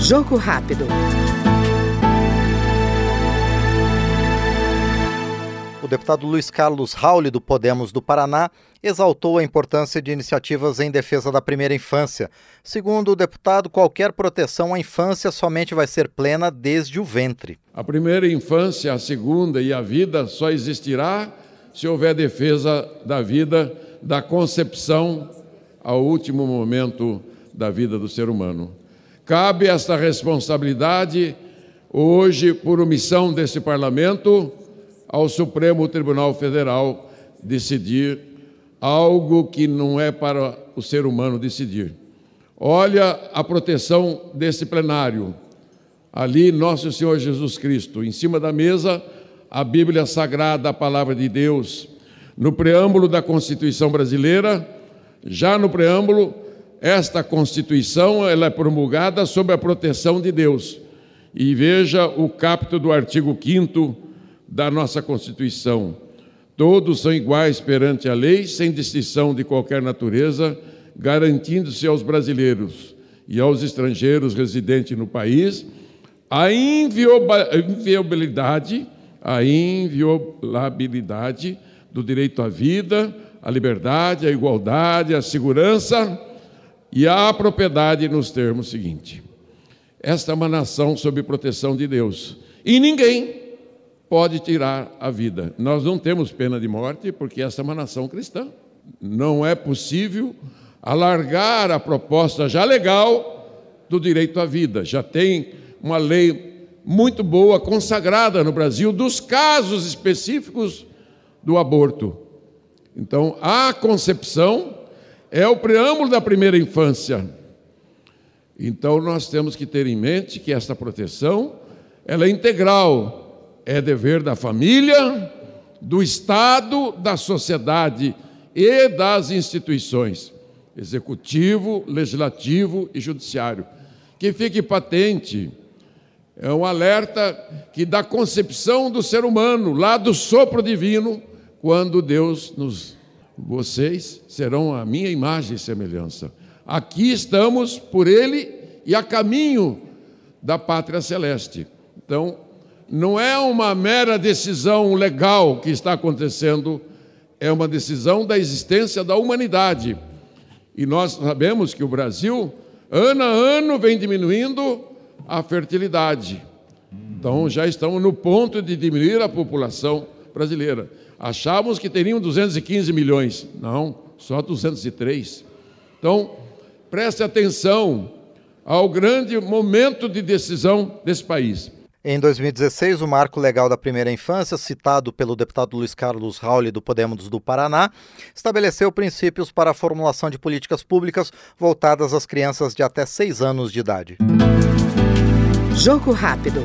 Jogo rápido. O deputado Luiz Carlos Rauli, do Podemos do Paraná, exaltou a importância de iniciativas em defesa da primeira infância. Segundo o deputado, qualquer proteção à infância somente vai ser plena desde o ventre. A primeira infância, a segunda e a vida só existirá se houver defesa da vida, da concepção ao último momento da vida do ser humano. Cabe esta responsabilidade hoje, por omissão desse parlamento, ao Supremo Tribunal Federal decidir algo que não é para o ser humano decidir. Olha a proteção desse plenário. Ali, Nosso Senhor Jesus Cristo, em cima da mesa, a Bíblia Sagrada, a palavra de Deus. No preâmbulo da Constituição brasileira, já no preâmbulo, esta Constituição ela é promulgada sob a proteção de Deus. E veja o capítulo do artigo 5 da nossa Constituição. Todos são iguais perante a lei, sem distinção de qualquer natureza, garantindo-se aos brasileiros e aos estrangeiros residentes no país a inviolabilidade, a inviolabilidade do direito à vida, à liberdade, à igualdade, à segurança e à propriedade nos termos seguintes. Esta é uma nação sob proteção de Deus. E ninguém pode tirar a vida. Nós não temos pena de morte porque essa é uma nação cristã. Não é possível alargar a proposta já legal do direito à vida. Já tem uma lei muito boa consagrada no Brasil dos casos específicos do aborto. Então, a concepção é o preâmbulo da primeira infância. Então nós temos que ter em mente que esta proteção ela é integral, é dever da família, do Estado, da sociedade e das instituições, executivo, legislativo e judiciário. Que fique patente, é um alerta que da concepção do ser humano, lá do sopro divino, quando Deus nos vocês serão a minha imagem e semelhança. Aqui estamos por Ele e a caminho da pátria celeste. Então, não é uma mera decisão legal que está acontecendo, é uma decisão da existência da humanidade. E nós sabemos que o Brasil, ano a ano, vem diminuindo a fertilidade. Então, já estamos no ponto de diminuir a população brasileira. Achávamos que teriam 215 milhões. Não, só 203. Então, preste atenção ao grande momento de decisão desse país. Em 2016, o marco legal da primeira infância, citado pelo deputado Luiz Carlos Rauli do Podemos do Paraná, estabeleceu princípios para a formulação de políticas públicas voltadas às crianças de até seis anos de idade. Jogo rápido.